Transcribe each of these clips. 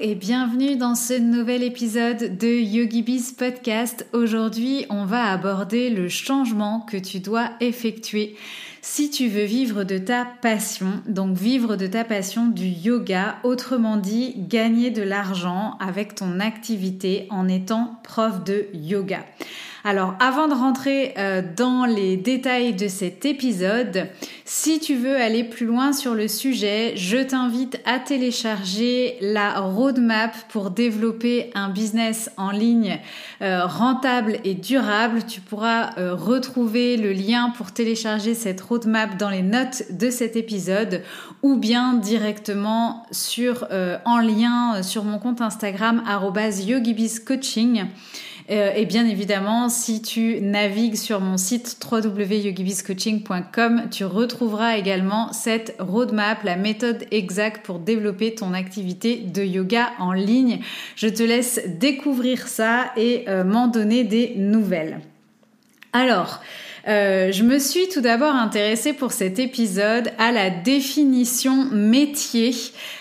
et bienvenue dans ce nouvel épisode de YogiBiz Podcast. Aujourd'hui, on va aborder le changement que tu dois effectuer si tu veux vivre de ta passion, donc vivre de ta passion du yoga, autrement dit, gagner de l'argent avec ton activité en étant prof de yoga. Alors avant de rentrer euh, dans les détails de cet épisode, si tu veux aller plus loin sur le sujet, je t'invite à télécharger la roadmap pour développer un business en ligne euh, rentable et durable. Tu pourras euh, retrouver le lien pour télécharger cette roadmap dans les notes de cet épisode ou bien directement sur en lien sur mon compte Instagram @yogibiscoaching. Euh, et bien évidemment, si tu navigues sur mon site www.yogibiscoaching.com, tu retrouveras également cette roadmap, la méthode exacte pour développer ton activité de yoga en ligne. Je te laisse découvrir ça et euh, m'en donner des nouvelles. Alors, euh, je me suis tout d'abord intéressée pour cet épisode à la définition métier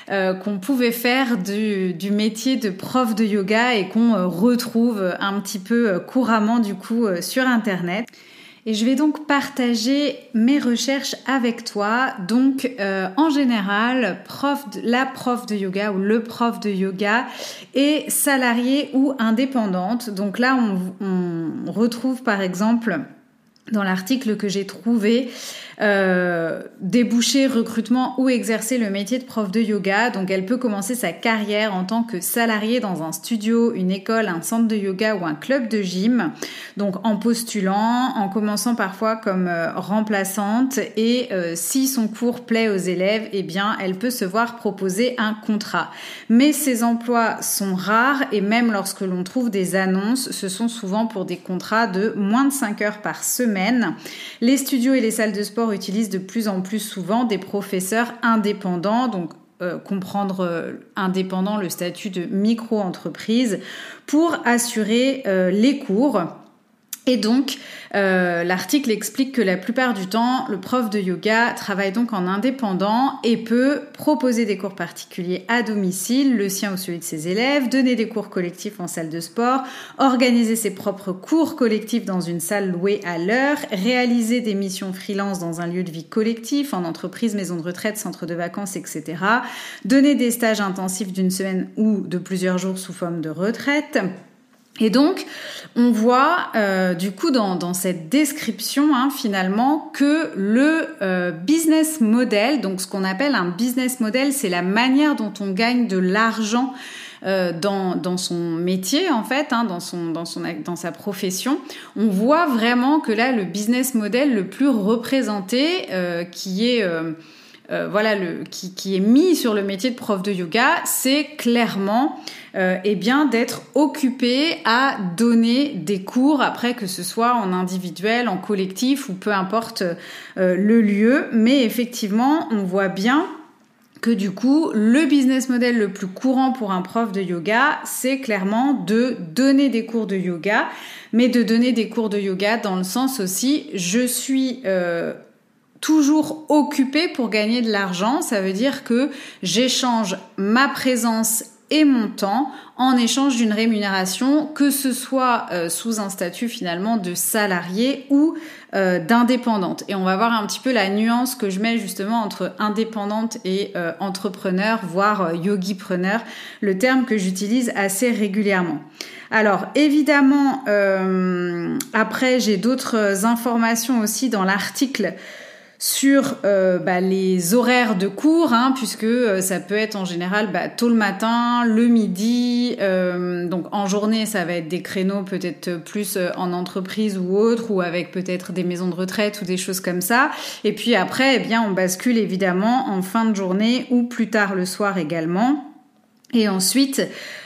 euh, qu'on pouvait faire du, métier de prof de yoga et qu'on euh, retrouve un petit peu couramment du coup sur Internet. Et je vais donc partager mes recherches avec toi. Donc, en général, prof la prof de yoga ou le prof de yoga est salarié ou indépendante. Donc là, on retrouve par exemple dans l'article que j'ai trouvé, euh, déboucher, recrutement ou exercer le métier de prof de yoga. Donc elle peut commencer sa carrière en tant que salariée dans un studio, une école, un centre de yoga ou un club de gym. Donc en postulant, en commençant parfois comme euh, remplaçante et euh, si son cours plaît aux élèves, eh bien elle peut se voir proposer un contrat. Mais ces emplois sont rares et même lorsque l'on trouve des annonces, ce sont souvent pour des contrats de moins de 5 heures par semaine. Les studios et les salles de sport utilise de plus en plus souvent des professeurs indépendants, donc euh, comprendre euh, indépendant le statut de micro-entreprise, pour assurer euh, les cours et donc, euh, l'article explique que la plupart du temps, le prof de yoga travaille donc en indépendant et peut proposer des cours particuliers à domicile, le sien ou celui de ses élèves, donner des cours collectifs en salle de sport, organiser ses propres cours collectifs dans une salle louée à l'heure, réaliser des missions freelance dans un lieu de vie collectif, en entreprise, maison de retraite, centre de vacances, etc., donner des stages intensifs d'une semaine ou de plusieurs jours sous forme de retraite, et donc, on voit euh, du coup dans, cette description hein, finalement que le euh, business model, donc ce qu'on appelle un business model, c'est la manière dont on gagne de l'argent euh, dans, dans, son métier en fait, hein, dans, son, dans, son, dans sa profession, on voit vraiment que là le business model le plus représenté, qui est euh, voilà, le, qui, qui, est mis sur le métier de prof de yoga, c'est clairement euh, eh bien d'être occupé à donner des cours après que ce soit en individuel, en collectif ou peu importe euh, le lieu. Mais effectivement, on voit bien que du coup, le business model le plus courant pour un prof de yoga, c'est clairement de donner des cours de yoga, mais de donner des cours de yoga dans le sens aussi, je suis euh, toujours occupé pour gagner de l'argent. Ça veut dire que j'échange ma présence et mon temps en échange d'une rémunération, que ce soit euh, sous un statut finalement de salarié ou euh, d'indépendante. Et on va voir un petit peu la nuance que je mets justement entre indépendante et euh, entrepreneur, voire yogi-preneur, le terme que j'utilise assez régulièrement. Alors évidemment, après j'ai d'autres informations aussi dans l'article sur euh, bah, les horaires de cours, hein, puisque euh, ça peut être en général bah, tôt le matin, le midi, euh, donc en journée ça va être des créneaux peut-être plus en entreprise ou autre, ou avec peut-être des maisons de retraite ou des choses comme ça. Et puis après, eh bien, on bascule évidemment en fin de journée ou plus tard le soir également. Et ensuite,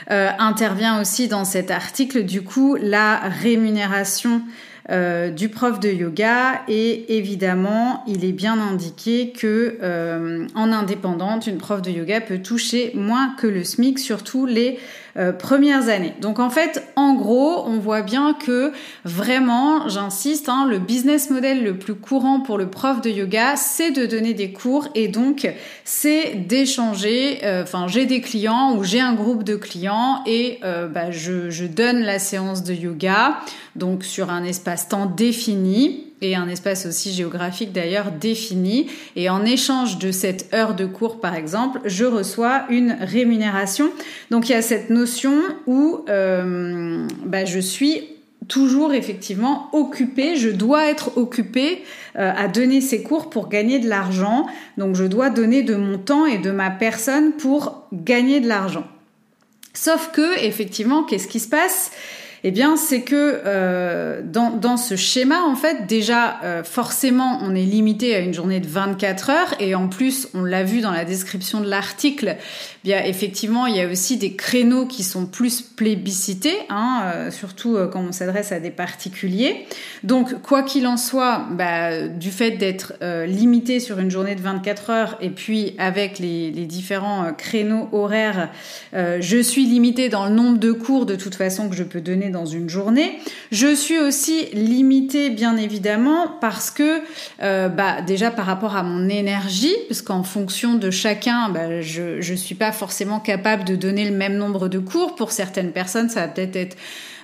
intervient aussi dans cet article, du coup, la rémunération euh, du prof de yoga et évidemment il est bien indiqué que euh, en indépendante une prof de yoga peut toucher moins que le SMIC surtout les euh, premières années. Donc en fait, en gros, on voit bien que vraiment, j'insiste, hein, le business model le plus courant pour le prof de yoga, c'est de donner des cours et donc c'est d'échanger. Euh, enfin, j'ai des clients ou j'ai un groupe de clients et bah, je, donne la séance de yoga donc sur un espace-temps défini et un espace aussi géographique d'ailleurs défini. Et en échange de cette heure de cours, par exemple, je reçois une rémunération. Donc il y a cette notion où euh, bah, je suis toujours effectivement occupée, je dois être occupée euh, à donner ces cours pour gagner de l'argent. Donc je dois donner de mon temps et de ma personne pour gagner de l'argent. Sauf que effectivement, qu'est-ce qui se passe? Eh bien, c'est que euh, dans, dans, ce schéma, en fait, déjà, euh, forcément, on est limité à une journée de 24 heures, et en plus, on l'a vu dans la description de l'article, effectivement, il y a aussi des créneaux qui sont plus plébiscités, hein, euh, surtout quand on s'adresse à des particuliers. Donc, quoi qu'il en soit, bah, du fait d'être limité sur une journée de 24 heures, et puis avec les, différents créneaux horaires, je suis limité dans le nombre de cours de toute façon que je peux donner dans une journée. Je suis aussi limitée bien évidemment parce que euh, bah, déjà par rapport à mon énergie, parce qu'en fonction de chacun, bah, je ne suis pas forcément capable de donner le même nombre de cours. Pour certaines personnes, ça va peut-être être,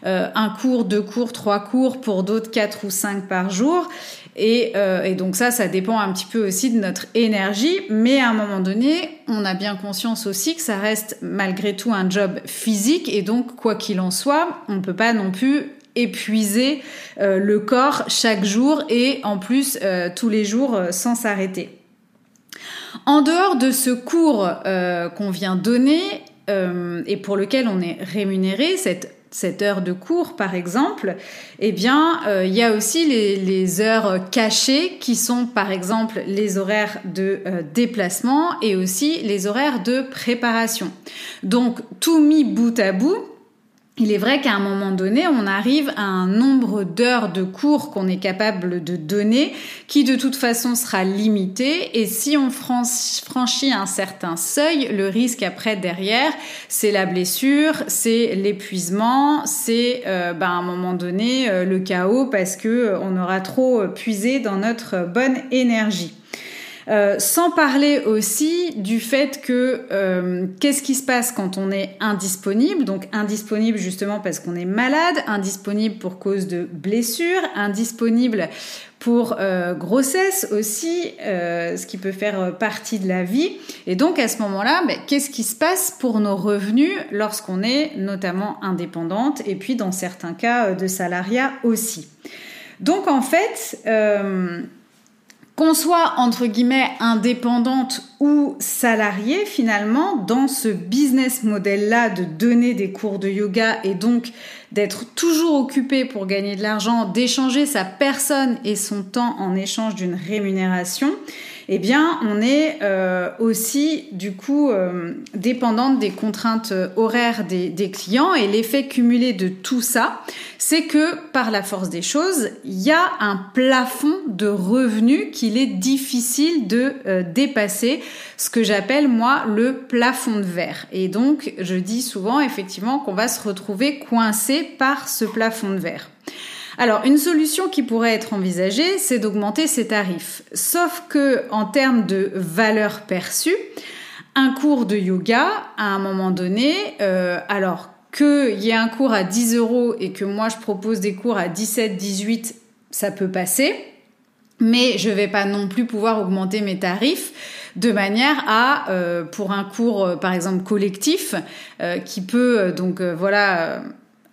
euh, un cours, deux cours, trois cours, pour d'autres quatre ou cinq par jour. Et, euh, et, donc ça, ça dépend un petit peu aussi de notre énergie, mais à un moment donné, on a bien conscience aussi que ça reste malgré tout un job physique, et donc quoi qu'il en soit, on ne peut pas non plus épuiser euh, le corps chaque jour et en plus tous les jours sans s'arrêter. En dehors de ce cours qu'on vient donner et pour lequel on est rémunéré, cette cette heure de cours, par exemple, eh bien, euh, il y a aussi les, heures cachées qui sont, par exemple, les horaires de euh, déplacement et aussi les horaires de préparation. Donc, tout mis bout à bout, il est vrai qu'à un moment donné, on arrive à un nombre d'heures de cours qu'on est capable de donner qui de toute façon sera limité et si on franchit un certain seuil, le risque après derrière, c'est la blessure, c'est l'épuisement, c'est euh, ben, à un moment donné euh, le chaos parce que euh, on aura trop puisé dans notre bonne énergie. Euh, sans parler aussi du fait que euh, qu'est-ce qui se passe quand on est indisponible, donc indisponible justement parce qu'on est malade, indisponible pour cause de blessure, indisponible pour euh, grossesse aussi, ce qui peut faire partie de la vie. Et donc à ce moment-là, ben, qu'est-ce qui se passe pour nos revenus lorsqu'on est notamment indépendante et puis dans certains cas de salariat aussi? Donc en fait, qu'on soit entre guillemets indépendante ou salariée finalement dans ce business model là de donner des cours de yoga et donc d'être toujours occupé pour gagner de l'argent, d'échanger sa personne et son temps en échange d'une rémunération, eh bien, on est euh, aussi du coup euh, dépendante des contraintes horaires des, clients et l'effet cumulé de tout ça, c'est que par la force des choses, il y a un plafond de revenus qu'il est difficile de euh, dépasser, ce que j'appelle moi le plafond de verre. Et donc, je dis souvent effectivement qu'on va se retrouver coincé par ce plafond de verre. Alors, une solution qui pourrait être envisagée, c'est d'augmenter ses tarifs. Sauf que, en termes de valeur perçue, un cours de yoga, à un moment donné, euh, alors qu'il y ait un cours à 10 euros et que moi je propose des cours à 17, 18, ça peut passer. Mais je vais pas non plus pouvoir augmenter mes tarifs de manière à, euh, pour un cours euh, par exemple collectif, qui peut donc voilà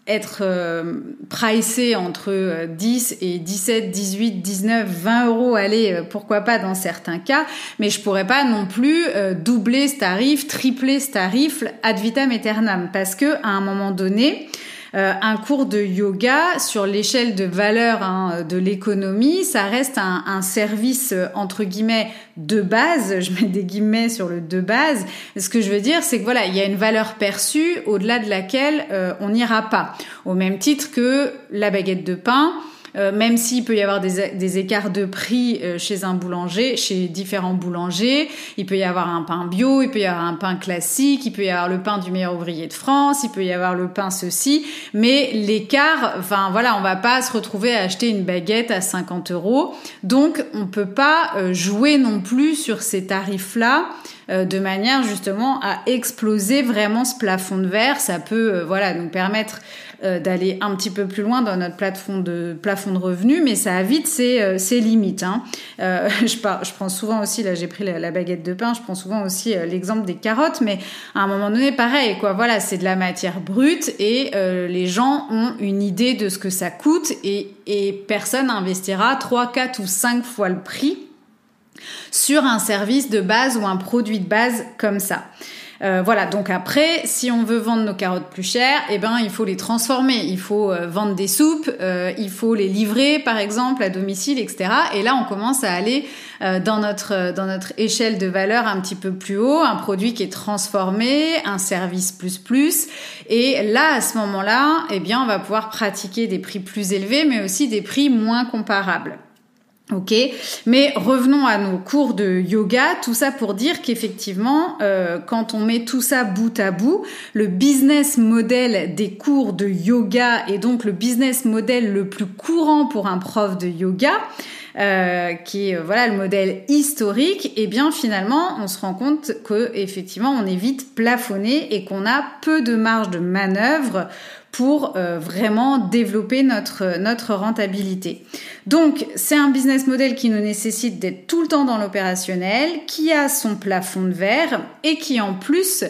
être euh, pricé entre 10 et 17, 18, 19, 20 euros, allez, pourquoi pas dans certains cas, mais je pourrais pas non plus doubler ce tarif, tripler ce tarif ad vitam aeternam, parce que à un moment donné, euh, un cours de yoga sur l'échelle de valeur hein, de l'économie, ça reste un, service euh, entre guillemets de base. Je mets des guillemets sur le de base. Ce que je veux dire, c'est que voilà, il y a une valeur perçue au-delà de laquelle euh, on n'ira pas. Au même titre que la baguette de pain. Euh, même s'il peut y avoir des, écarts de prix euh, chez un boulanger, chez différents boulangers, il peut y avoir un pain bio, il peut y avoir un pain classique, il peut y avoir le pain du meilleur ouvrier de France, il peut y avoir le pain ceci, mais l'écart, enfin voilà, on va pas se retrouver à acheter une baguette à 50 euros, donc on peut pas euh, jouer non plus sur ces tarifs-là de manière justement à exploser vraiment ce plafond de verre. Ça peut voilà nous permettre euh, d'aller un petit peu plus loin dans notre plafond de, plafond de revenus, mais ça a vite ses, euh, ses limites. Hein. Euh, je, je prends souvent aussi, là j'ai pris la, baguette de pain, je prends souvent aussi l'exemple des carottes, mais à un moment donné, pareil, quoi. Voilà, c'est de la matière brute et les gens ont une idée de ce que ça coûte et, et personne n'investira 3, 4 ou 5 fois le prix sur un service de base ou un produit de base comme ça. Euh, voilà, donc après, si on veut vendre nos carottes plus chères, eh ben il faut les transformer, il faut euh, vendre des soupes, euh, il faut les livrer par exemple à domicile, etc. Et là, on commence à aller dans notre dans notre échelle de valeur un petit peu plus haut, un produit qui est transformé, un service plus plus. Et là, à ce moment-là, eh bien, on va pouvoir pratiquer des prix plus élevés, mais aussi des prix moins comparables. Ok, mais revenons à nos cours de yoga, tout ça pour dire qu'effectivement, euh, quand on met tout ça bout à bout, le business model des cours de yoga et donc le business model le plus courant pour un prof de yoga, euh, qui est euh, voilà le modèle historique, et eh bien finalement on se rend compte que effectivement on est vite plafonné et qu'on a peu de marge de manœuvre pour euh, vraiment développer notre, rentabilité. Donc, c'est un business model qui nous nécessite d'être tout le temps dans l'opérationnel, qui a son plafond de verre et qui en plus,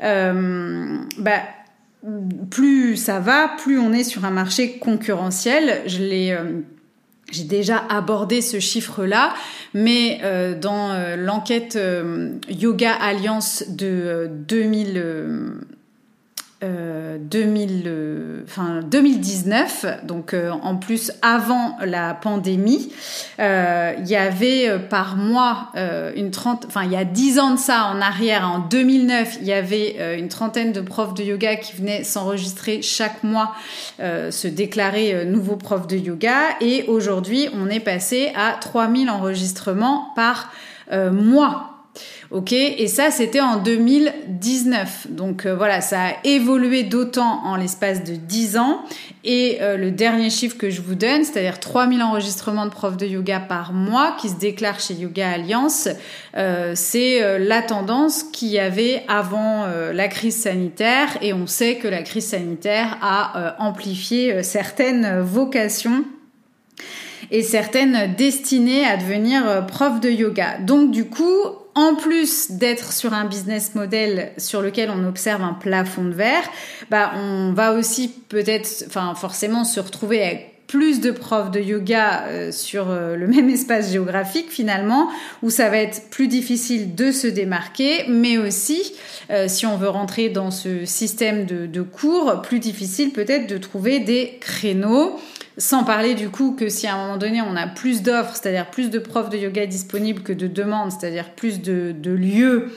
bah, plus ça va, plus on est sur un marché concurrentiel. Je l'ai j'ai déjà abordé ce chiffre-là, mais dans l'enquête Yoga Alliance de 2000 2000, euh, 2019, donc euh, en plus avant la pandémie, euh, il y avait par mois une trente, enfin il y a dix ans de ça en arrière, en 2009, il y avait une trentaine de profs de yoga qui venaient s'enregistrer chaque mois, se déclarer nouveaux profs de yoga, et aujourd'hui on est passé à 3000 enregistrements par mois Ok, et ça c'était en 2019. Donc euh, voilà, ça a évolué d'autant en l'espace de 10 ans. Et euh, le dernier chiffre que je vous donne, c'est-à-dire 3000 enregistrements de profs de yoga par mois qui se déclarent chez Yoga Alliance, euh, c'est la tendance qu'il y avait avant la crise sanitaire. Et on sait que la crise sanitaire a amplifié certaines vocations et certaines destinées à devenir prof de yoga. Donc du coup, en plus d'être sur un business model sur lequel on observe un plafond de verre, bah on va aussi peut-être, enfin forcément se retrouver avec plus de profs de yoga euh, sur euh, le même espace géographique finalement, où ça va être plus difficile de se démarquer, mais aussi, euh, si on veut rentrer dans ce système de, de cours, plus difficile peut-être de trouver des créneaux sans parler du coup que si à un moment donné on a plus d'offres, c'est-à-dire plus de profs de yoga disponibles que de demandes, c'est-à-dire plus de, lieux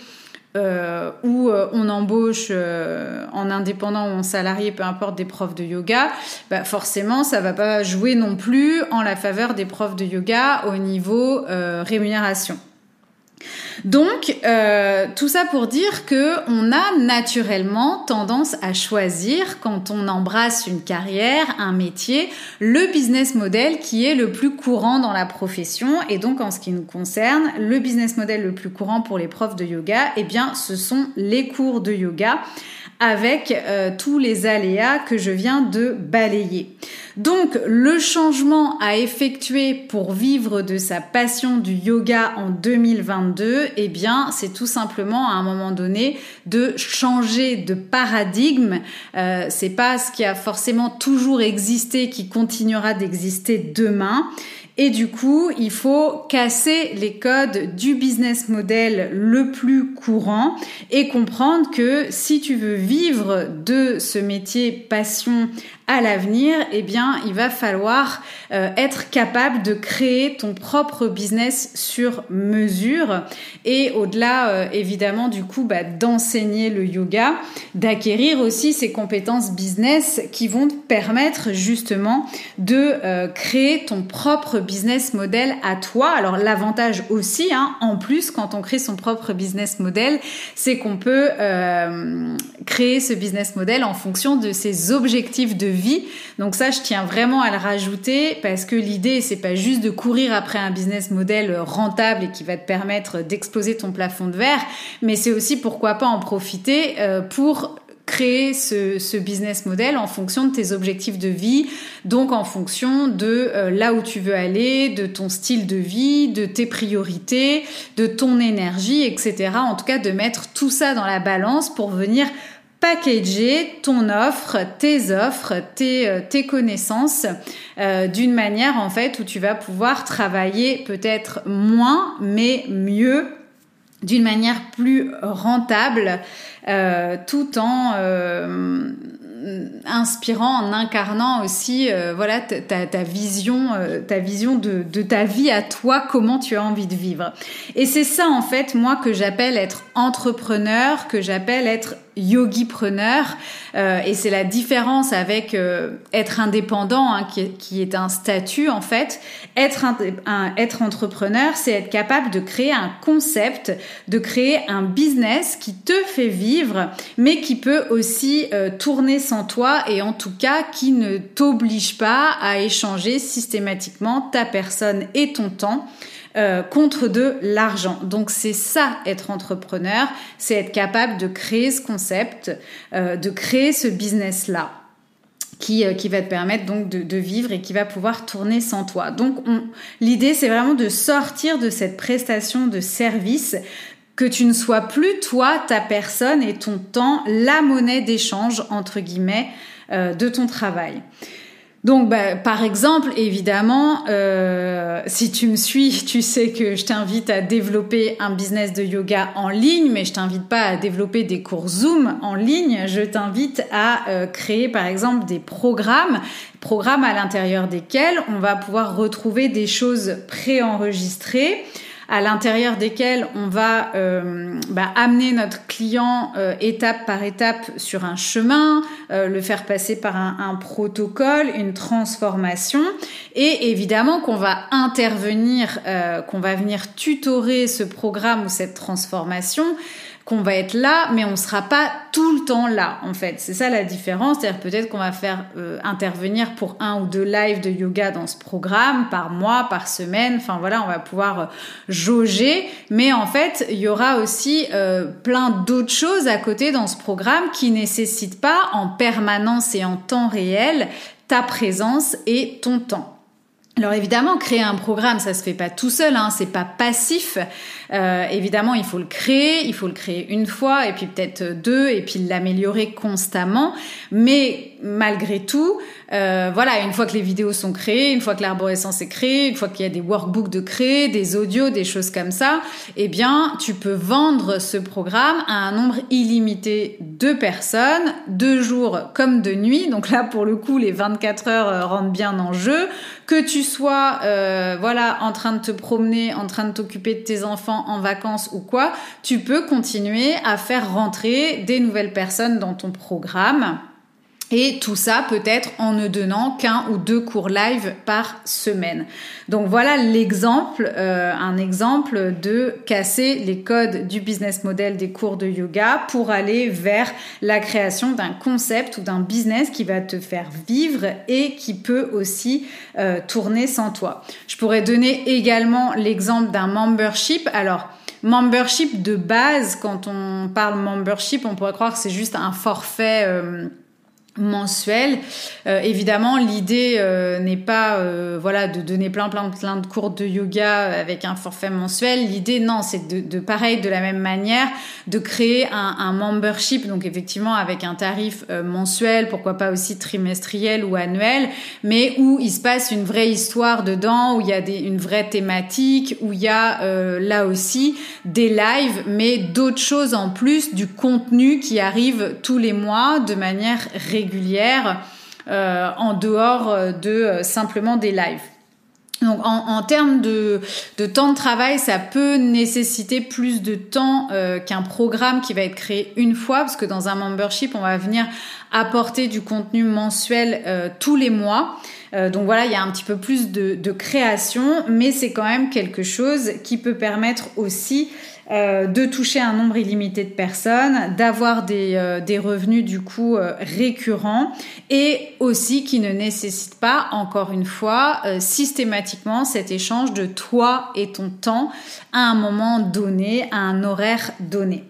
euh, où euh, on embauche euh, en indépendant ou en salarié, peu importe, des profs de yoga, bah forcément ça va pas jouer non plus en la faveur des profs de yoga au niveau rémunération. Donc, euh, tout ça pour dire que on a naturellement tendance à choisir, quand on embrasse une carrière, un métier, le business model qui est le plus courant dans la profession. Et donc, en ce qui nous concerne, le business model le plus courant pour les profs de yoga, eh bien, ce sont les cours de yoga avec euh, tous les aléas que je viens de balayer. Donc le changement à effectuer pour vivre de sa passion du yoga en 2022, eh bien c'est tout simplement à un moment donné de changer de paradigme. Euh, c'est pas ce qui a forcément toujours existé qui continuera d'exister demain. Et du coup, il faut casser les codes du business model le plus courant et comprendre que si tu veux vivre de ce métier passion à l'avenir, eh bien, il va falloir euh, être capable de créer ton propre business sur mesure et au-delà, euh, évidemment, du coup, bah, d'enseigner le yoga, d'acquérir aussi ces compétences business qui vont te permettre justement de euh, créer ton propre business model à toi. Alors, l'avantage aussi, hein, en plus, quand on crée son propre business model, c'est qu'on peut créer ce business model en fonction de ses objectifs de vie. Donc ça, je tiens vraiment à le rajouter parce que l'idée, c'est pas juste de courir après un business model rentable et qui va te permettre d'exploser ton plafond de verre, mais c'est aussi pourquoi pas en profiter euh, pour créer ce, business model en fonction de tes objectifs de vie, donc en fonction de euh, là où tu veux aller, de ton style de vie, de tes priorités, de ton énergie, etc. En tout cas, de mettre tout ça dans la balance pour venir packager ton offre, tes offres, tes, euh, connaissances euh, d'une manière en fait où tu vas pouvoir travailler peut-être moins mais mieux d'une manière plus rentable euh, tout en inspirant, en incarnant aussi voilà ta, ta vision, ta vision de, de, ta vie à toi, comment tu as envie de vivre. Et c'est ça en fait moi que j'appelle être entrepreneur, que j'appelle être yogi-preneur. Euh, et c'est la différence avec euh, être indépendant, hein, qui, qui, est, un statut en fait. Être, un, être entrepreneur, c'est être capable de créer un concept, de créer un business qui te fait vivre, mais qui peut aussi euh, tourner sans toi et en tout cas qui ne t'oblige pas à échanger systématiquement ta personne et ton temps euh, contre de l'argent. Donc c'est ça être entrepreneur, c'est être capable de créer ce concept, euh, de créer ce business-là. Qui, euh, qui, va te permettre donc de, de, vivre et qui va pouvoir tourner sans toi. Donc l'idée c'est vraiment de sortir de cette prestation de service, que tu ne sois plus toi, ta personne et ton temps, la monnaie d'échange entre guillemets de ton travail. Donc, bah, par exemple, évidemment, euh, si tu me suis, tu sais que je t'invite à développer un business de yoga en ligne, mais je t'invite pas à développer des cours Zoom en ligne. Je t'invite à euh, créer, par exemple, des programmes, programmes à l'intérieur desquels on va pouvoir retrouver des choses préenregistrées à l'intérieur desquels on va euh, bah, amener notre client euh, étape par étape sur un chemin, euh, le faire passer par un, un, protocole, une transformation, et évidemment qu'on va intervenir, qu'on va venir tutorer ce programme ou cette transformation qu'on va être là, mais on sera pas tout le temps là, en fait. C'est ça la différence. C'est-à-dire peut-être qu'on va faire euh, intervenir pour un ou deux lives de yoga dans ce programme par mois, par semaine. Enfin voilà, on va pouvoir euh, jauger. Mais en fait, il y aura aussi euh, plein d'autres choses à côté dans ce programme qui nécessitent pas en permanence et en temps réel ta présence et ton temps. Alors évidemment, créer un programme, ça se fait pas tout seul, hein, c'est pas passif. Euh, évidemment, il faut le créer, il faut le créer une fois et puis peut-être deux et puis l'améliorer constamment. Mais malgré tout, euh, voilà, une fois que les vidéos sont créées, une fois que l'arborescence est créée, une fois qu'il y a des workbooks de créer, des audios, des choses comme ça, eh bien, tu peux vendre ce programme à un nombre illimité de personnes, de jours comme de nuit. Donc là, pour le coup, les 24 heures euh, rentrent bien en jeu. Que tu sois, euh, voilà, en train de te promener, en train de t'occuper de tes enfants en vacances ou quoi, tu peux continuer à faire rentrer des nouvelles personnes dans ton programme. Et tout ça peut-être en ne donnant qu'un ou deux cours live par semaine. Donc voilà l'exemple, euh, un exemple de casser les codes du business model des cours de yoga pour aller vers la création d'un concept ou d'un business qui va te faire vivre et qui peut aussi euh, tourner sans toi. Je pourrais donner également l'exemple d'un membership. Alors membership de base, quand on parle membership, on pourrait croire que c'est juste un forfait. Euh, mensuel. Euh, évidemment, l'idée euh, n'est pas euh, voilà de donner plein plein plein de cours de yoga avec un forfait mensuel. L'idée non, c'est de, pareil de la même manière de créer un, membership donc effectivement avec un tarif mensuel, pourquoi pas aussi trimestriel ou annuel, mais où il se passe une vraie histoire dedans, où il y a une vraie thématique, où il y a là aussi des lives, mais d'autres choses en plus, du contenu qui arrive tous les mois de manière régulière régulière euh, en dehors euh, de euh, simplement des lives. Donc en, termes de, temps de travail, ça peut nécessiter plus de temps qu'un programme qui va être créé une fois, parce que dans un membership, on va venir apporter du contenu mensuel tous les mois. donc voilà, il y a un petit peu plus de, de création, mais c'est quand même quelque chose qui peut permettre aussi euh, de toucher un nombre illimité de personnes, d'avoir des, euh, des, revenus du coup euh, récurrents et aussi qui ne nécessitent pas, encore une fois, systématiquement cet échange de toi et ton temps à un moment donné, à un horaire donné.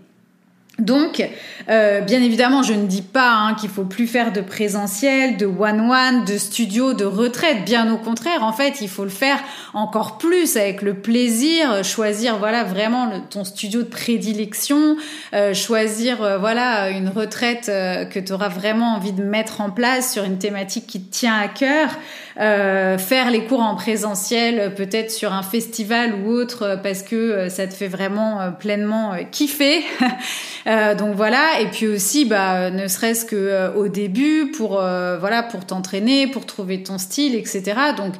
Donc, euh, bien évidemment, je ne dis pas hein, qu'il faut plus faire de présentiel, de one-one, de studio, de retraite. Bien au contraire, en fait, il faut le faire encore plus avec le plaisir, choisir voilà vraiment ton studio de prédilection, euh, choisir euh, voilà une retraite que tu auras vraiment envie de mettre en place sur une thématique qui te tient à cœur. Euh, faire les cours en présentiel, peut-être sur un festival ou autre, parce que euh, ça te fait vraiment euh, pleinement kiffer. donc voilà, et puis aussi, bah, ne serait-ce que au début, pour voilà, pour t'entraîner, pour trouver ton style, etc. Donc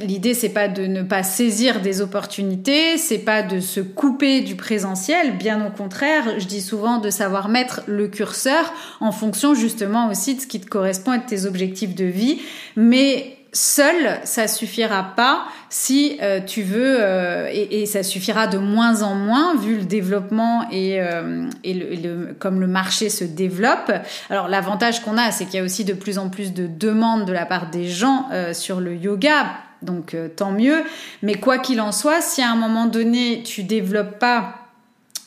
l'idée, c'est pas de ne pas saisir des opportunités, c'est pas de se couper du présentiel, bien au contraire. Je dis souvent de savoir mettre le curseur en fonction justement aussi de ce qui te correspond à tes objectifs de vie, mais seul, ça suffira pas si euh, tu veux, euh, et, ça suffira de moins en moins vu le développement et, euh, le, comme le marché se développe. Alors l'avantage qu'on a, c'est qu'il y a aussi de plus en plus de demandes de la part des gens sur le yoga. Donc tant mieux. Mais quoi qu'il en soit, si à un moment donné tu développes pas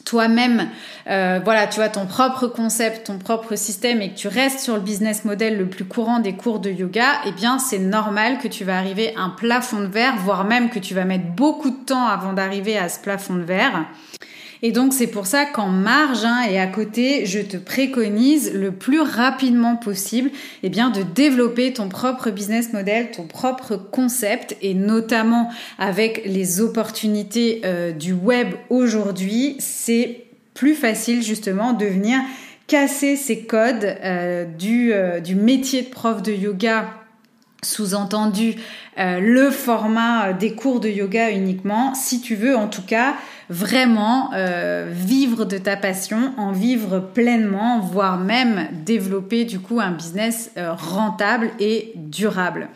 toi-même, euh, voilà, tu vois, ton propre concept, ton propre système et que tu restes sur le business model le plus courant des cours de yoga, eh bien, c'est normal que tu vas arriver à un plafond de verre, voire même que tu vas mettre beaucoup de temps avant d'arriver à ce plafond de verre. Et donc c'est pour ça qu'en marge hein, et à côté, je te préconise le plus rapidement possible eh bien, de développer ton propre business model, ton propre concept et notamment avec les opportunités euh, du web aujourd'hui, c'est plus facile justement de venir casser ces codes euh, du, euh, du métier de prof de yoga sous-entendu le format des cours de yoga uniquement, si tu veux en tout cas vraiment euh, vivre de ta passion, en vivre pleinement, voire même développer du coup un business euh, rentable et durable.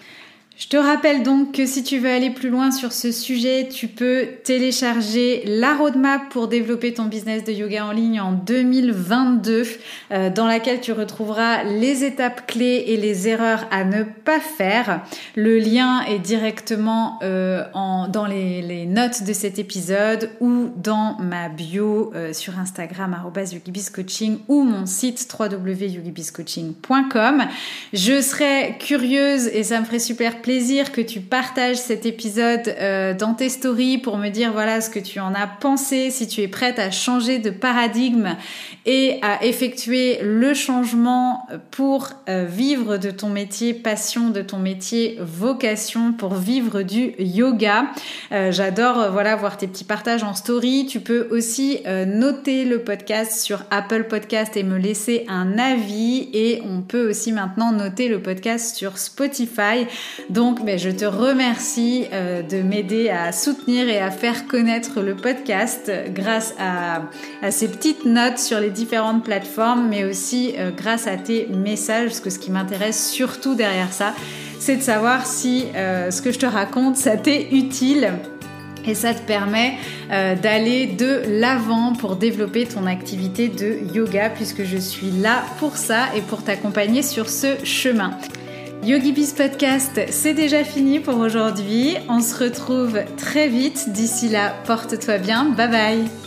Je te rappelle donc que si tu veux aller plus loin sur ce sujet, tu peux télécharger la roadmap pour développer ton business de yoga en ligne en 2022, euh, dans laquelle tu retrouveras les étapes clés et les erreurs à ne pas faire. Le lien est directement euh, dans les, les, notes de cet épisode ou dans ma bio euh, sur Instagram @yogibiscoaching ou mon site www.yogibiscoaching.com. Je serais curieuse et ça me ferait super plaisir que tu partages cet épisode euh, dans tes stories pour me dire voilà ce que tu en as pensé, si tu es prête à changer de paradigme et à effectuer le changement pour euh, vivre de ton métier passion, de ton métier vocation, pour vivre du yoga. Euh, j'adore voilà voir tes petits partages en story. Tu peux aussi noter le podcast sur Apple Podcast et me laisser un avis et on peut aussi maintenant noter le podcast sur Spotify. Donc, ben, je te remercie euh, de m'aider à soutenir et à faire connaître le podcast grâce à, ces petites notes sur les différentes plateformes, mais aussi euh, grâce à tes messages, parce que ce qui m'intéresse surtout derrière ça, c'est de savoir si euh, ce que je te raconte, ça t'est utile. Et ça te permet d'aller de l'avant pour développer ton activité de yoga puisque je suis là pour ça et pour t'accompagner sur ce chemin. YogiBiz Podcast, c'est déjà fini pour aujourd'hui. On se retrouve très vite. D'ici là, porte-toi bien. Bye bye.